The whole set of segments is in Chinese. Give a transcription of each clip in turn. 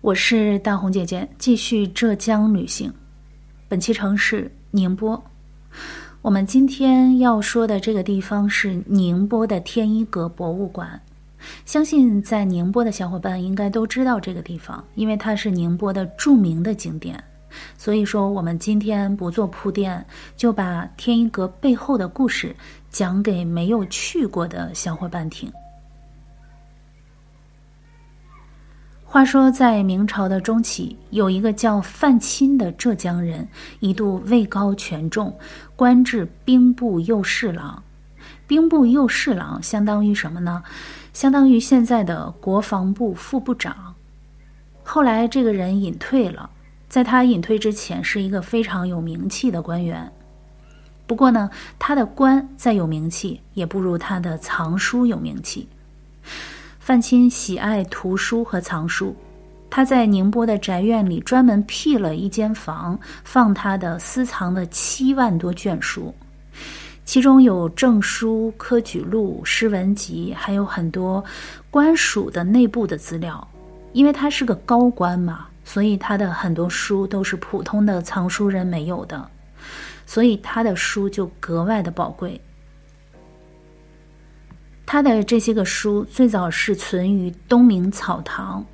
我是大红姐姐，继续浙江旅行。本期城市宁波。我们今天要说的这个地方是宁波的天一阁博物馆。相信在宁波的小伙伴应该都知道这个地方，因为它是宁波的著名的景点。所以说，我们今天不做铺垫，就把天一阁背后的故事讲给没有去过的小伙伴听。话说，在明朝的中期，有一个叫范钦的浙江人，一度位高权重，官至兵部右侍郎。兵部右侍郎相当于什么呢？相当于现在的国防部副部长。后来，这个人隐退了，在他隐退之前，是一个非常有名气的官员。不过呢，他的官再有名气，也不如他的藏书有名气。范钦喜爱图书和藏书，他在宁波的宅院里专门辟了一间房，放他的私藏的七万多卷书，其中有证书、科举录、诗文集，还有很多官署的内部的资料。因为他是个高官嘛，所以他的很多书都是普通的藏书人没有的，所以他的书就格外的宝贵。他的这些个书最早是存于东明草堂，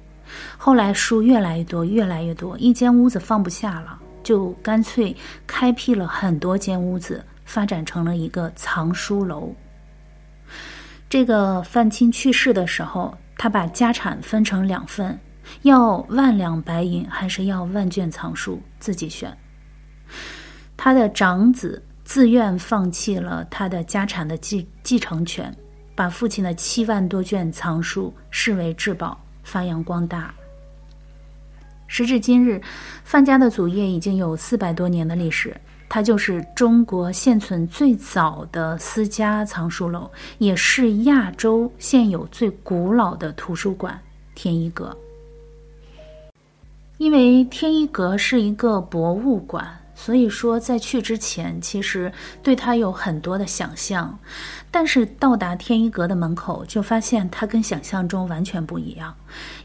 后来书越来越多，越来越多，一间屋子放不下了，就干脆开辟了很多间屋子，发展成了一个藏书楼。这个范钦去世的时候，他把家产分成两份，要万两白银还是要万卷藏书，自己选。他的长子自愿放弃了他的家产的继继承权。把父亲的七万多卷藏书视为至宝，发扬光大。时至今日，范家的祖业已经有四百多年的历史，它就是中国现存最早的私家藏书楼，也是亚洲现有最古老的图书馆——天一阁。因为天一阁是一个博物馆。所以说，在去之前，其实对他有很多的想象，但是到达天一阁的门口，就发现它跟想象中完全不一样。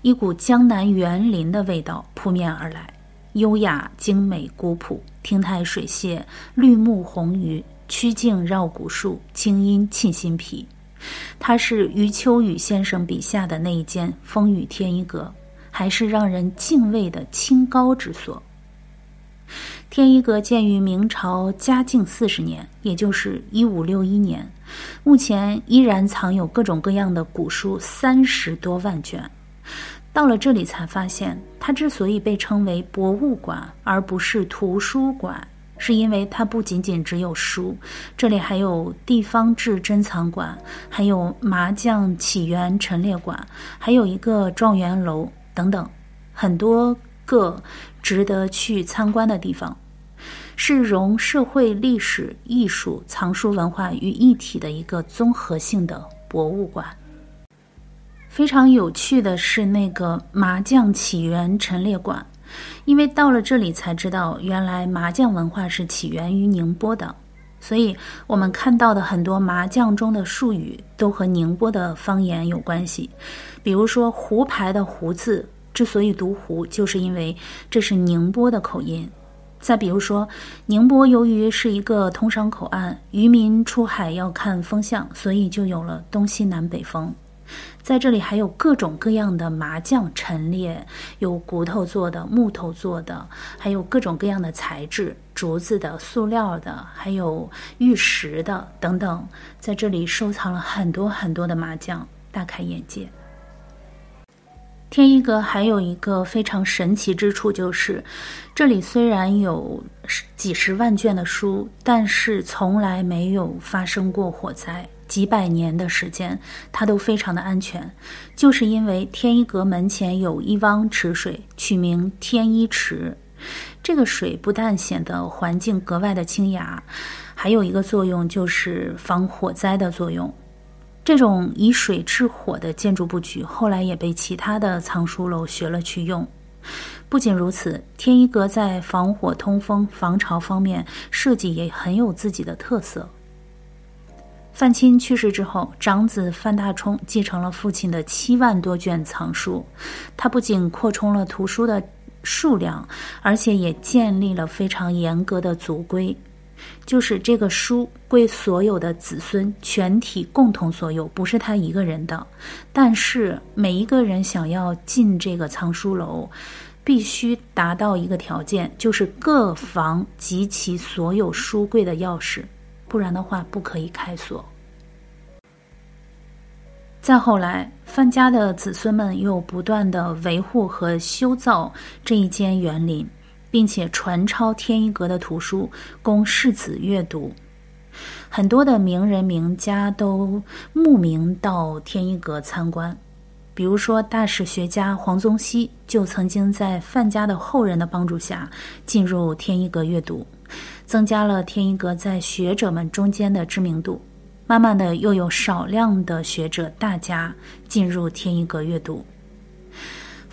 一股江南园林的味道扑面而来，优雅、精美、古朴，亭台水榭，绿木红鱼，曲径绕古树，清音沁心脾。它是余秋雨先生笔下的那一间风雨天一阁，还是让人敬畏的清高之所。天一阁建于明朝嘉靖四十年，也就是一五六一年，目前依然藏有各种各样的古书三十多万卷。到了这里才发现，它之所以被称为博物馆而不是图书馆，是因为它不仅仅只有书，这里还有地方志珍藏馆，还有麻将起源陈列馆，还有一个状元楼等等，很多个。值得去参观的地方，是融社会、历史、艺术、藏书文化于一体的一个综合性的博物馆。非常有趣的是那个麻将起源陈列馆，因为到了这里才知道，原来麻将文化是起源于宁波的，所以我们看到的很多麻将中的术语都和宁波的方言有关系，比如说胡牌的“胡”字。之所以读“胡”，就是因为这是宁波的口音。再比如说，宁波由于是一个通商口岸，渔民出海要看风向，所以就有了东西南北风。在这里还有各种各样的麻将陈列，有骨头做的、木头做的，还有各种各样的材质，竹子的、塑料的，还有玉石的等等。在这里收藏了很多很多的麻将，大开眼界。天一阁还有一个非常神奇之处，就是这里虽然有几十万卷的书，但是从来没有发生过火灾，几百年的时间它都非常的安全，就是因为天一阁门前有一汪池水，取名天一池。这个水不但显得环境格外的清雅，还有一个作用就是防火灾的作用。这种以水制火的建筑布局，后来也被其他的藏书楼学了去用。不仅如此，天一阁在防火、通风、防潮方面设计也很有自己的特色。范钦去世之后，长子范大冲继承了父亲的七万多卷藏书。他不仅扩充了图书的数量，而且也建立了非常严格的族规，就是这个书归所有的子孙全体共同所有，不是他一个人的。但是每一个人想要进这个藏书楼，必须达到一个条件，就是各房及其所有书柜的钥匙。不然的话，不可以开锁。再后来，范家的子孙们又不断的维护和修造这一间园林，并且传抄天一阁的图书，供世子阅读。很多的名人名家都慕名到天一阁参观，比如说大史学家黄宗羲就曾经在范家的后人的帮助下进入天一阁阅读。增加了天一阁在学者们中间的知名度，慢慢的又有少量的学者大家进入天一阁阅读。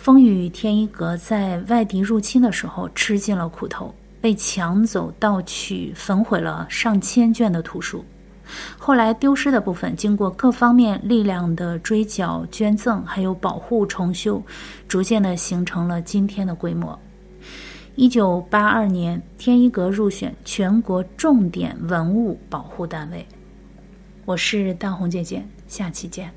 风雨天一阁在外敌入侵的时候吃尽了苦头，被抢走、盗取、焚毁了上千卷的图书。后来丢失的部分，经过各方面力量的追缴、捐赠，还有保护、重修，逐渐的形成了今天的规模。一九八二年，天一阁入选全国重点文物保护单位。我是大红姐姐，下期见。